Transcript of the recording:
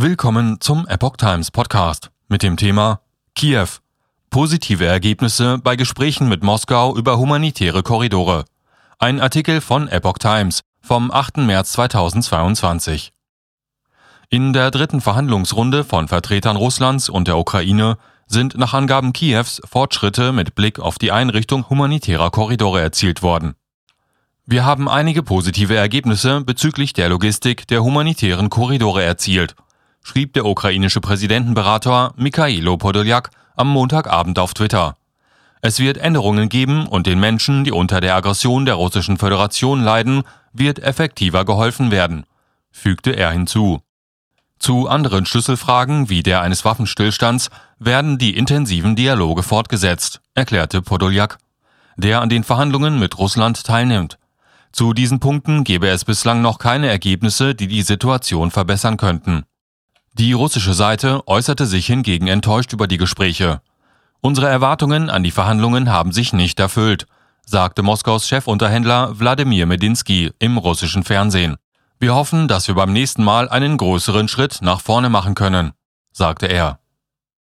Willkommen zum Epoch Times Podcast mit dem Thema Kiew. Positive Ergebnisse bei Gesprächen mit Moskau über humanitäre Korridore. Ein Artikel von Epoch Times vom 8. März 2022. In der dritten Verhandlungsrunde von Vertretern Russlands und der Ukraine sind nach Angaben Kiews Fortschritte mit Blick auf die Einrichtung humanitärer Korridore erzielt worden. Wir haben einige positive Ergebnisse bezüglich der Logistik der humanitären Korridore erzielt schrieb der ukrainische Präsidentenberater Mikhailo Podoljak am Montagabend auf Twitter. Es wird Änderungen geben und den Menschen, die unter der Aggression der Russischen Föderation leiden, wird effektiver geholfen werden, fügte er hinzu. Zu anderen Schlüsselfragen wie der eines Waffenstillstands werden die intensiven Dialoge fortgesetzt, erklärte Podoljak, der an den Verhandlungen mit Russland teilnimmt. Zu diesen Punkten gebe es bislang noch keine Ergebnisse, die die Situation verbessern könnten. Die russische Seite äußerte sich hingegen enttäuscht über die Gespräche. Unsere Erwartungen an die Verhandlungen haben sich nicht erfüllt, sagte Moskaus Chefunterhändler Wladimir Medinsky im russischen Fernsehen. Wir hoffen, dass wir beim nächsten Mal einen größeren Schritt nach vorne machen können, sagte er.